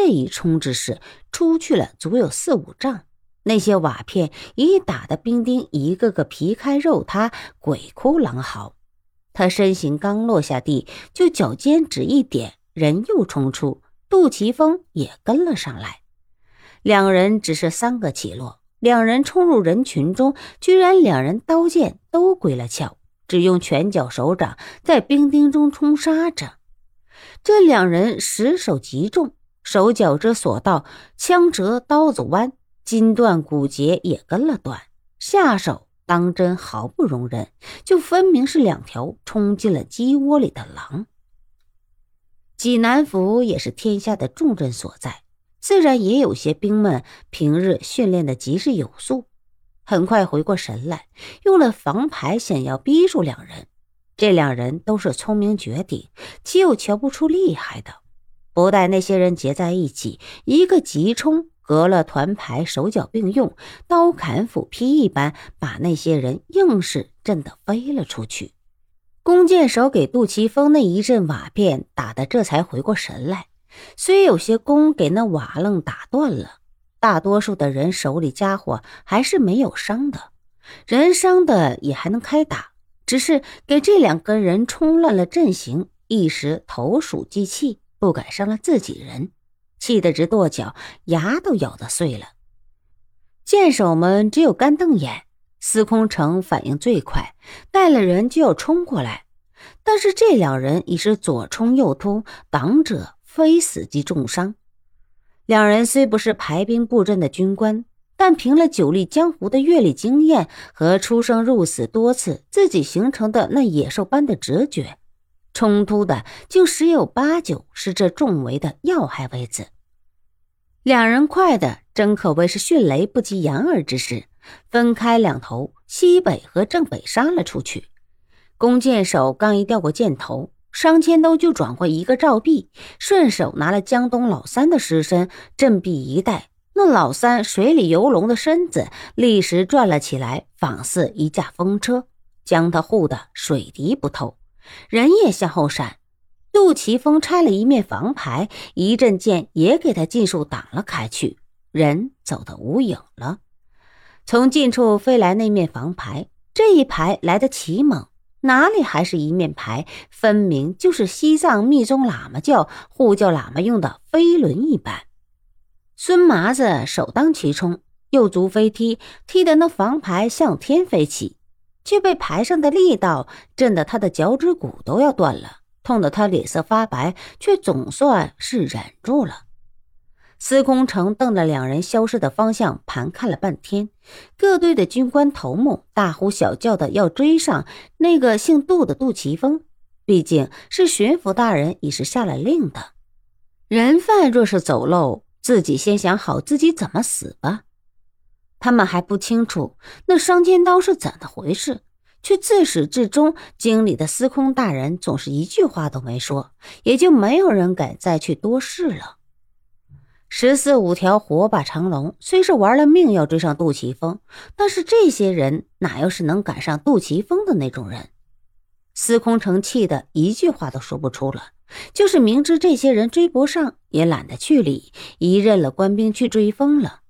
这一冲之势，出去了足有四五丈。那些瓦片已打的兵丁一个个皮开肉塌，鬼哭狼嚎。他身形刚落下地，就脚尖只一点，人又冲出，杜琪峰也跟了上来。两人只是三个起落，两人冲入人群中，居然两人刀剑都归了鞘，只用拳脚手掌在兵丁中冲杀着。这两人实手极重，手脚之所到，枪折刀子弯。筋断骨节也跟了断，下手当真毫不容忍，就分明是两条冲进了鸡窝里的狼。济南府也是天下的重镇所在，自然也有些兵们平日训练的极是有素，很快回过神来，用了防牌想要逼住两人。这两人都是聪明绝顶，岂有瞧不出厉害的？不待那些人结在一起，一个急冲。隔了团牌，手脚并用，刀砍斧劈一般，把那些人硬是震得飞了出去。弓箭手给杜琪峰那一阵瓦片打的，这才回过神来。虽有些弓给那瓦楞打断了，大多数的人手里家伙还是没有伤的，人伤的也还能开打，只是给这两个人冲乱了阵型，一时投鼠忌器，不敢伤了自己人。气得直跺脚，牙都咬得碎了。剑手们只有干瞪眼。司空城反应最快，带了人就要冲过来，但是这两人已是左冲右突，挡者非死即重伤。两人虽不是排兵布阵的军官，但凭了久历江湖的阅历经验和出生入死多次自己形成的那野兽般的直觉。冲突的就十有八九是这重围的要害位子。两人快的真可谓是迅雷不及掩耳之势，分开两头，西北和正北杀了出去。弓箭手刚一掉过箭头，商千都就转过一个照臂，顺手拿了江东老三的尸身，振臂一带，那老三水里游龙的身子立时转了起来，仿似一架风车，将他护得水滴不透。人也向后闪，杜琪峰拆了一面房牌，一阵剑也给他尽数挡了开去。人走得无影了。从近处飞来那面房牌，这一排来得奇猛，哪里还是一面牌？分明就是西藏密宗喇嘛教护教喇嘛用的飞轮一般。孙麻子首当其冲，右足飞踢，踢得那房牌向天飞起。却被牌上的力道震得他的脚趾骨都要断了，痛得他脸色发白，却总算是忍住了。司空城瞪着两人消失的方向盘看了半天，各队的军官头目大呼小叫的要追上那个姓杜的杜琪峰，毕竟是巡抚大人已是下了令的，人犯若是走漏，自己先想好自己怎么死吧。他们还不清楚那双尖刀是怎么回事，却自始至终经理的司空大人总是一句话都没说，也就没有人敢再去多事了。十四五条火把长龙虽是玩了命要追上杜琪峰，但是这些人哪又是能赶上杜琪峰的那种人？司空城气得一句话都说不出了，就是明知这些人追不上，也懒得去理，一任了官兵去追风了。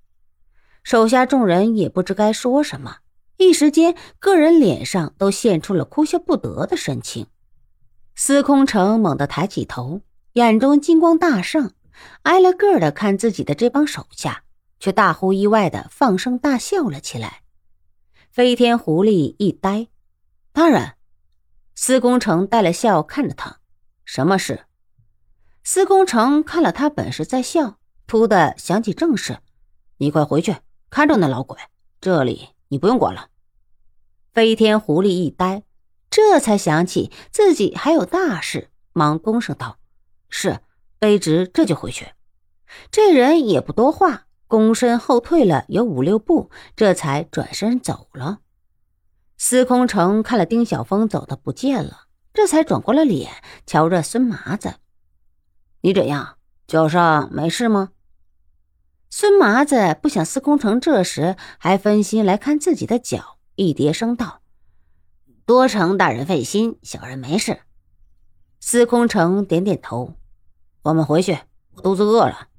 手下众人也不知该说什么，一时间，个人脸上都现出了哭笑不得的神情。司空城猛地抬起头，眼中金光大盛，挨了个的看自己的这帮手下，却大呼意外的放声大笑了起来。飞天狐狸一呆，当然。司空城带了笑看着他，什么事？司空城看了他本是在笑，突的想起正事，你快回去。看着那老鬼，这里你不用管了。飞天狐狸一呆，这才想起自己还有大事，忙躬声道：“是，卑职这就回去。”这人也不多话，躬身后退了有五六步，这才转身走了。司空城看了丁小峰走的不见了，这才转过了脸，瞧着孙麻子：“你怎样？脚上没事吗？”孙麻子不想司空城这时还分心来看自己的脚，一叠声道：“多承大人费心，小人没事。”司空城点点头：“我们回去，我肚子饿了。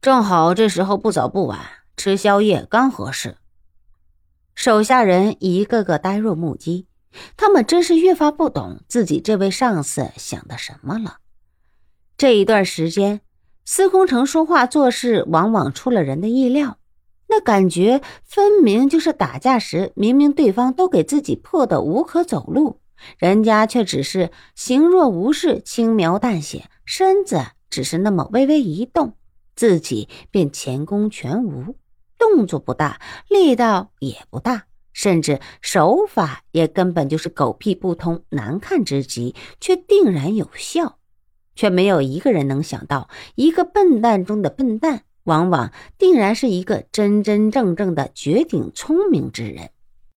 正好这时候不早不晚，吃宵夜刚合适。手下人一个个呆若木鸡，他们真是越发不懂自己这位上司想的什么了。这一段时间，司空城说话做事往往出了人的意料，那感觉分明就是打架时，明明对方都给自己破的无可走路，人家却只是形若无事，轻描淡写，身子只是那么微微一动。自己便前功全无，动作不大，力道也不大，甚至手法也根本就是狗屁不通，难看之极，却定然有效。却没有一个人能想到，一个笨蛋中的笨蛋，往往定然是一个真真正正的绝顶聪明之人。